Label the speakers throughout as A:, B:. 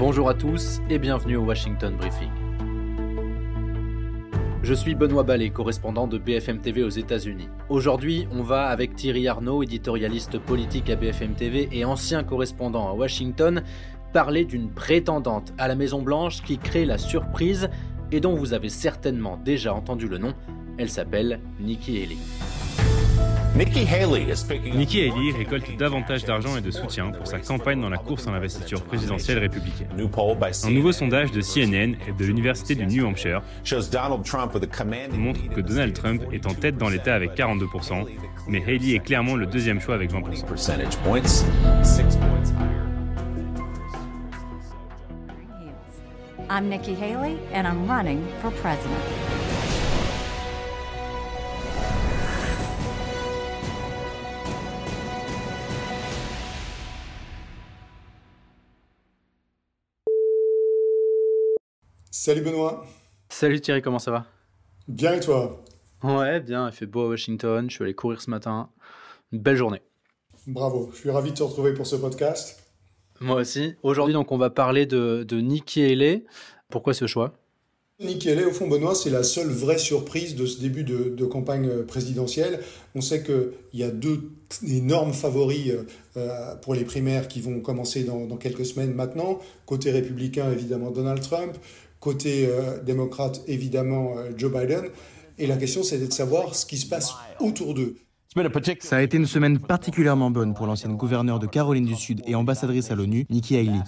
A: Bonjour à tous et bienvenue au Washington Briefing. Je suis Benoît Ballet, correspondant de BFM TV aux États-Unis. Aujourd'hui, on va avec Thierry Arnaud, éditorialiste politique à BFM TV et ancien correspondant à Washington, parler d'une prétendante à la Maison-Blanche qui crée la surprise et dont vous avez certainement déjà entendu le nom. Elle s'appelle Nikki Haley.
B: Nikki Haley récolte davantage d'argent et de soutien pour sa campagne dans la course en investiture présidentielle républicaine. Un nouveau sondage de CNN et de l'Université du New Hampshire montre que Donald Trump est en tête dans l'État avec 42%, mais Haley est clairement le deuxième choix avec 20%. I'm Nikki Haley and I'm running for president.
C: Salut Benoît.
A: Salut Thierry, comment ça va?
C: Bien et toi?
A: Ouais, bien, il fait beau à Washington, je suis allé courir ce matin. Une belle journée.
C: Bravo, je suis ravi de te retrouver pour ce podcast.
A: Moi aussi. Aujourd'hui, donc, on va parler de, de Nikki Haley. Pourquoi ce choix?
C: Nikki Haley, au fond, Benoît, c'est la seule vraie surprise de ce début de, campagne présidentielle. On sait qu'il y a deux énormes favoris euh, pour les primaires qui vont commencer dans, dans, quelques semaines maintenant. Côté républicain, évidemment, Donald Trump. Côté euh, démocrate, évidemment, euh, Joe Biden. Et la question, c'est de savoir ce qui se passe autour d'eux.
D: Ça a été une semaine particulièrement bonne pour l'ancienne gouverneure de Caroline du Sud et ambassadrice à l'ONU, Nikki Haley.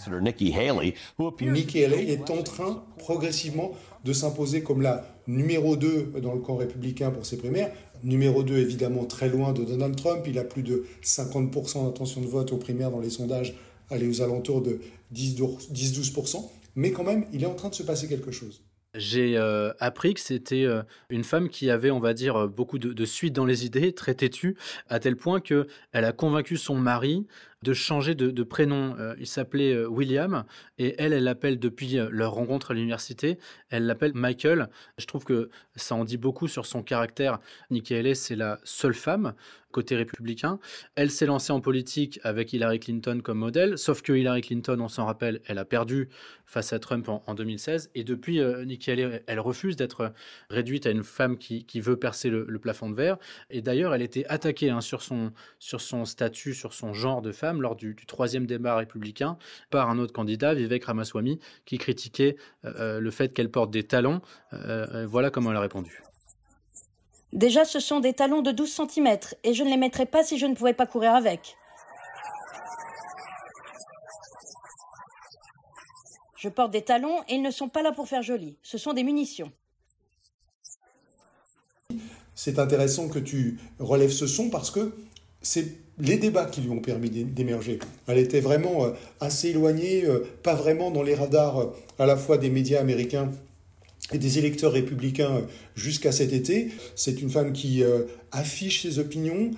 C: Nikki Haley est en train progressivement de s'imposer comme la numéro 2 dans le camp républicain pour ses primaires. Numéro 2 évidemment très loin de Donald Trump, il a plus de 50% d'intention de vote aux primaires dans les sondages, aller aux alentours de 10-12%, mais quand même il est en train de se passer quelque chose.
A: J'ai euh, appris que c'était euh, une femme qui avait, on va dire, beaucoup de, de suite dans les idées, très têtue, à tel point qu'elle a convaincu son mari de changer de, prénom. Euh, il s'appelait euh, William et elle, elle l'appelle depuis euh, leur rencontre à l'université, elle l'appelle Michael. Je trouve que ça en dit beaucoup sur son caractère. Nikki Haley, c'est la seule femme côté républicain. Elle s'est lancée en politique avec Hillary Clinton comme modèle, sauf que Hillary Clinton, on s'en rappelle, elle a perdu face à Trump en, 2016. Et depuis, Nikki Haley, elle refuse d'être réduite à une femme qui, veut percer le, plafond de verre. Et d'ailleurs, elle était attaquée hein, sur, son, sur son statut, sur son genre de femme lors du, troisième débat républicain par un autre candidat, Vivek Ramaswamy, qui critiquait euh, euh, le fait qu'elle porte des talons. Euh, voilà comment elle a répondu.
E: Déjà, ce sont des talons de 12 cm et je ne les mettrais pas si je ne pouvais pas courir avec. Je porte des talons et ils ne sont pas là pour faire joli. Ce sont des munitions.
C: C'est intéressant que tu relèves ce son parce que c'est les débats qui lui ont permis d'émerger. Elle était vraiment euh, assez éloignée, euh, pas vraiment dans les radars euh, à la fois des médias américains et des électeurs républicains jusqu'à cet été. C'est une femme qui affiche ses opinions,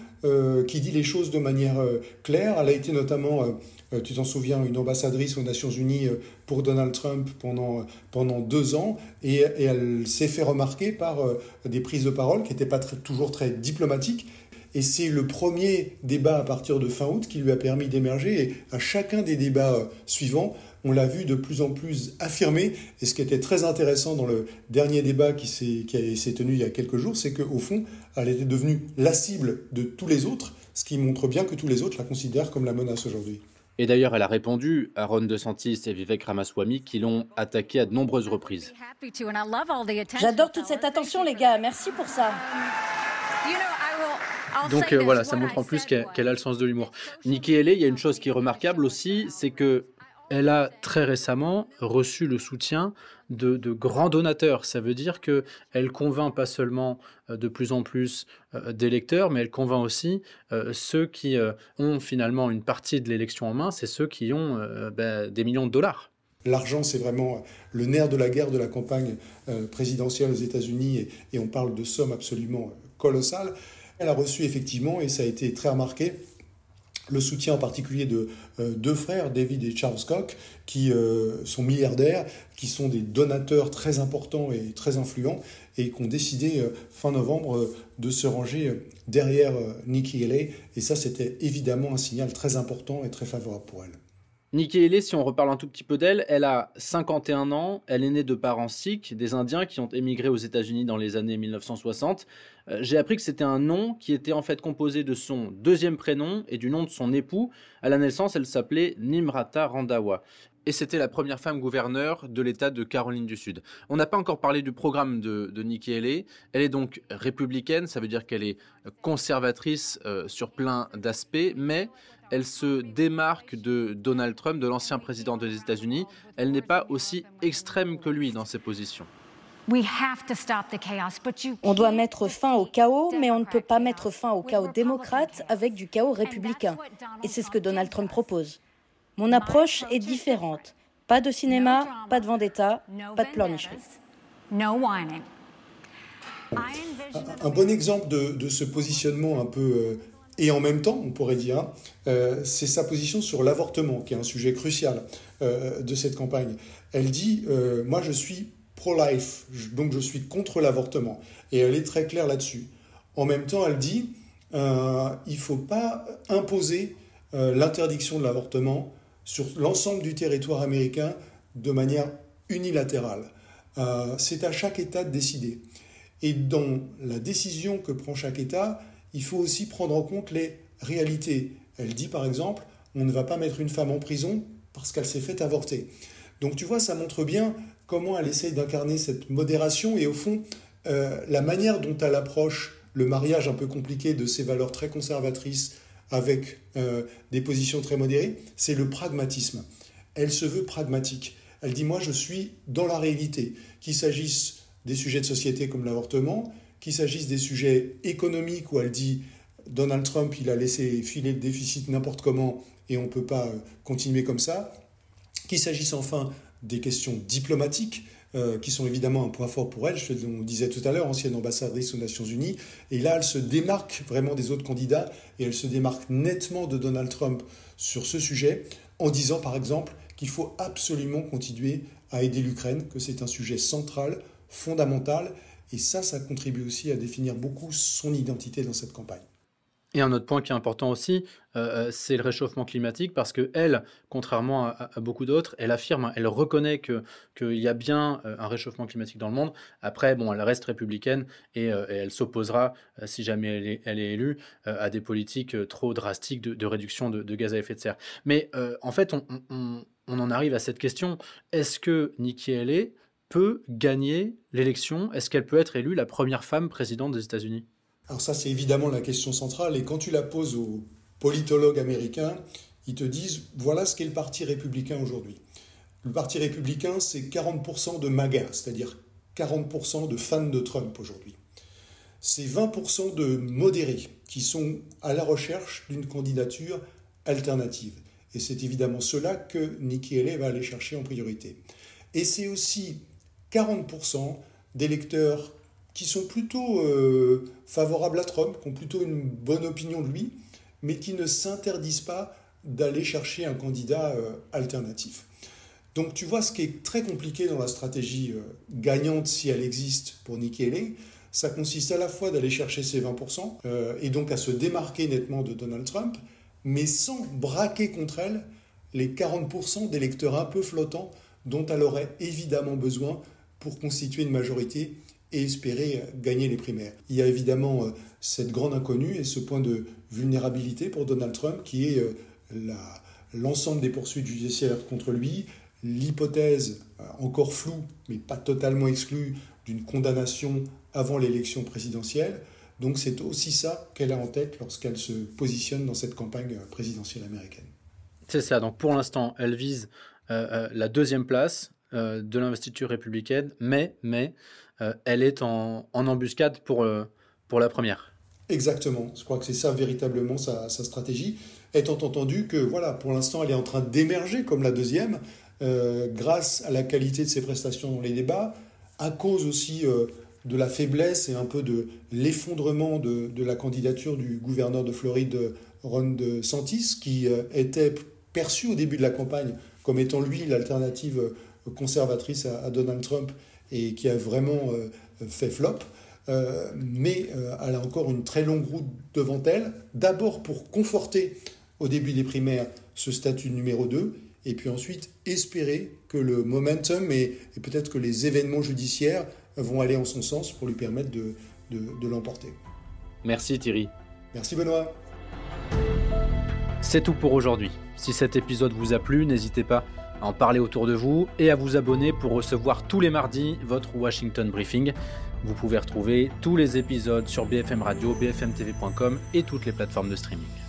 C: qui dit les choses de manière claire. Elle a été notamment, tu t'en souviens, une ambassadrice aux Nations Unies pour Donald Trump pendant, pendant deux ans, et, elle s'est fait remarquer par des prises de parole qui n'étaient pas toujours très diplomatiques, et c'est le premier débat à partir de fin août qui lui a permis d'émerger. Et à chacun des débats euh, suivants, on l'a vu de plus en plus affirmé. Et ce qui était très intéressant dans le dernier débat qui s'est tenu il y a quelques jours, c'est qu'au fond, elle était devenue la cible de tous les autres, ce qui montre bien que tous les autres la considèrent comme la menace aujourd'hui.
A: Et d'ailleurs, elle a répondu à Ron DeSantis et Vivek Ramaswamy qui l'ont attaqué à de nombreuses reprises.
E: J'adore toute cette attention, les gars. Merci pour ça.
A: Donc euh, voilà, ça montre en plus qu'elle a le sens de l'humour. Nikki Haley, il y a une chose qui est remarquable aussi, c'est que elle a très récemment reçu le soutien de, grands donateurs. Ça veut dire que elle convainc pas seulement euh, de plus en plus euh, d'électeurs, mais elle convainc aussi ceux qui ont finalement une partie de l'élection en main, c'est ceux qui ont ben, des millions de dollars.
C: L'argent, c'est vraiment le nerf de la guerre de la campagne présidentielle aux États-Unis et, on parle de sommes absolument colossales. Elle a reçu effectivement, et ça a été très remarqué, le soutien en particulier de euh, deux frères, David et Charles Koch, qui euh, sont milliardaires, qui sont des donateurs très importants et très influents, et qui ont décidé euh, fin novembre de se ranger derrière Nikki Haley. Et ça, c'était évidemment un signal très important et très favorable pour elle.
A: Nikki Haley, si on reparle un tout petit peu d'elle, elle a 51 ans, elle est née de parents sikhs, des Indiens qui ont émigré aux États-Unis dans les années 1960. Euh, j'ai appris que c'était un nom qui était en fait composé de son deuxième prénom et du nom de son époux. À la naissance, elle s'appelait Nimrata Randawa et c'était la première femme gouverneure de l'État de Caroline du Sud. On n'a pas encore parlé du programme de, Nikki Haley. Elle est donc républicaine, ça veut dire qu'elle est conservatrice euh, sur plein d'aspects, mais elle se démarque de Donald Trump, de l'ancien président des États-Unis. Elle n'est pas aussi extrême que lui dans ses positions.
E: On doit mettre fin au chaos, mais on ne peut pas mettre fin au chaos démocrate avec du chaos républicain. Et c'est ce que Donald Trump propose. Mon approche est différente. Pas de cinéma, pas de vendetta, pas de pleurnicherie.
C: Un bon exemple de, ce positionnement un peu euh, et en même temps, on pourrait dire, euh, c'est sa position sur l'avortement, qui est un sujet crucial euh, de cette campagne. Elle dit, moi je suis pro-life, donc je suis contre l'avortement. Et elle est très claire là-dessus. En même temps, elle dit, il ne faut pas imposer l'interdiction de l'avortement sur l'ensemble du territoire américain de manière unilatérale. Euh, c'est à chaque État de décider. Et dans la décision que prend chaque État, il faut aussi prendre en compte les réalités. Elle dit par exemple, on ne va pas mettre une femme en prison parce qu'elle s'est fait avorter. Donc tu vois, ça montre bien comment elle essaye d'incarner cette modération et au fond, euh, la manière dont elle approche le mariage un peu compliqué de ses valeurs très conservatrices avec euh, des positions très modérées, c'est le pragmatisme. Elle se veut pragmatique. Elle dit, moi, je suis dans la réalité, qu'il s'agisse des sujets de société comme l'avortement, qu'il s'agisse des sujets économiques où elle dit, Donald Trump, il a laissé filer le déficit n'importe comment et on ne peut pas euh, continuer comme ça, qu'il s'agisse enfin des questions diplomatiques, euh, qui sont évidemment un point fort pour elle. Je on disait tout à l'heure, ancienne ambassadrice aux Nations Unies. Et là, elle se démarque vraiment des autres candidats et elle se démarque nettement de Donald Trump sur ce sujet en disant par exemple qu'il faut absolument continuer à aider l'Ukraine, que c'est un sujet central, fondamental. Et ça, ça contribue aussi à définir beaucoup son identité dans cette campagne.
A: Et un autre point qui est important aussi, euh, euh, c'est le réchauffement climatique, parce que elle, contrairement à, beaucoup d'autres, elle affirme, elle reconnaît que qu'il y a bien euh, un réchauffement climatique dans le monde. Après, bon, elle reste républicaine et, elle s'opposera, si jamais elle est, élue, à des politiques trop drastiques de, réduction de, gaz à effet de serre. Mais en fait, on, on, en arrive à cette question est-ce que Nikki Haley peut gagner l'élection Est-ce qu'elle peut être élue la première femme présidente des États-Unis?
C: Alors ça, c'est évidemment la question centrale. Et quand tu la poses aux politologues américains, ils te disent, voilà ce qu'est le Parti républicain aujourd'hui. Le Parti républicain, c'est 40% de MAGA, c'est-à-dire 40% de fans de Trump aujourd'hui. C'est 20% de modérés qui sont à la recherche d'une candidature alternative. Et c'est évidemment cela que Nikki Haley va aller chercher en priorité. Et c'est aussi 40% d'électeurs qui sont plutôt euh, favorables à Trump, qui ont plutôt une bonne opinion de lui, mais qui ne s'interdisent pas d'aller chercher un candidat euh, alternatif. Donc tu vois, ce qui est très compliqué dans la stratégie euh, gagnante, si elle existe pour Nikki Haley, ça consiste à la fois d'aller chercher ses 20% et donc à se démarquer nettement de Donald Trump, mais sans braquer contre elle les 40% d'électeurs un peu flottants dont elle aurait évidemment besoin pour constituer une majorité et espérer gagner les primaires. Il y a évidemment euh, cette grande inconnue et ce point de vulnérabilité pour Donald Trump qui est euh, l'ensemble des poursuites judiciaires contre lui, l'hypothèse euh, encore floue mais pas totalement exclue d'une condamnation avant l'élection présidentielle. Donc c'est aussi ça qu'elle a en tête lorsqu'elle se positionne dans cette campagne présidentielle américaine.
A: C'est ça, donc pour l'instant, elle vise la deuxième place de l'investiture républicaine, mais, mais euh, elle est en, embuscade pour, euh, pour la première.
C: Exactement, je crois que c'est ça véritablement sa, stratégie, étant entendu que voilà, pour l'instant elle est en train d'émerger comme la deuxième, euh, grâce à la qualité de ses prestations dans les débats, à cause aussi de la faiblesse et un peu de l'effondrement de, de, la candidature du gouverneur de Floride, Ron DeSantis, qui était perçu au début de la campagne comme étant lui l'alternative conservatrice à, Donald Trump et qui a vraiment euh, fait flop. Euh, mais euh, elle a encore une très longue route devant elle. D'abord pour conforter au début des primaires ce statut numéro 2, et puis ensuite espérer que le momentum et, peut-être que les événements judiciaires vont aller en son sens pour lui permettre de, de l'emporter.
A: Merci Thierry.
C: Merci Benoît.
A: C'est tout pour aujourd'hui. Si cet épisode vous a plu, n'hésitez pas en parler autour de vous et à vous abonner pour recevoir tous les mardis votre Washington Briefing. Vous pouvez retrouver tous les épisodes sur BFM Radio, bfmtv.com et toutes les plateformes de streaming.